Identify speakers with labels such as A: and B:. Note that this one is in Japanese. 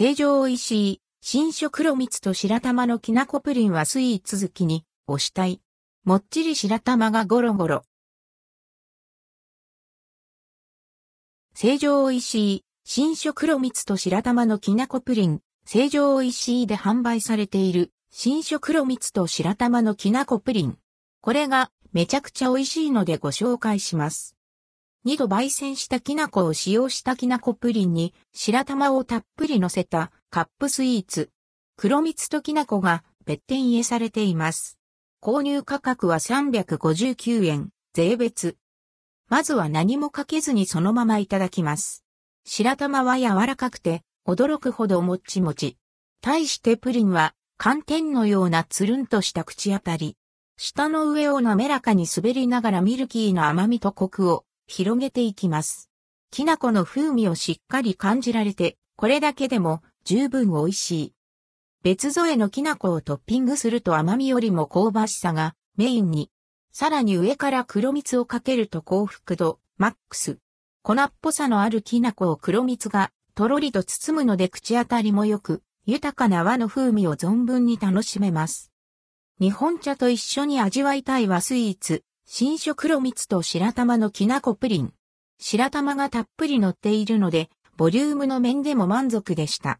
A: 成城石井、新書黒蜜と白玉のきなこプリンはスイーツ好きに、押したい。もっちり白玉がゴロゴロ。成城石井、新書黒蜜と白玉のきなこプリン、成城石井で販売されている、新書黒蜜と白玉のきなこプリン。これが、めちゃくちゃ美味しいのでご紹介します。二度焙煎したきな粉を使用したきなこプリンに白玉をたっぷり乗せたカップスイーツ。黒蜜ときな粉が別店入れされています。購入価格は359円、税別。まずは何もかけずにそのままいただきます。白玉は柔らかくて驚くほどもっちもち。対してプリンは寒天のようなつるんとした口当たり。舌の上を滑らかに滑りながらミルキーな甘みとコクを広げていきます。きな粉の風味をしっかり感じられて、これだけでも十分美味しい。別添えのきな粉をトッピングすると甘みよりも香ばしさがメインに。さらに上から黒蜜をかけると幸福度マックス。粉っぽさのあるきな粉を黒蜜がとろりと包むので口当たりも良く、豊かな和の風味を存分に楽しめます。日本茶と一緒に味わいたい和スイーツ、新色黒蜜と白玉のきなこプリン。白玉がたっぷり乗っているので、ボリュームの面でも満足でした。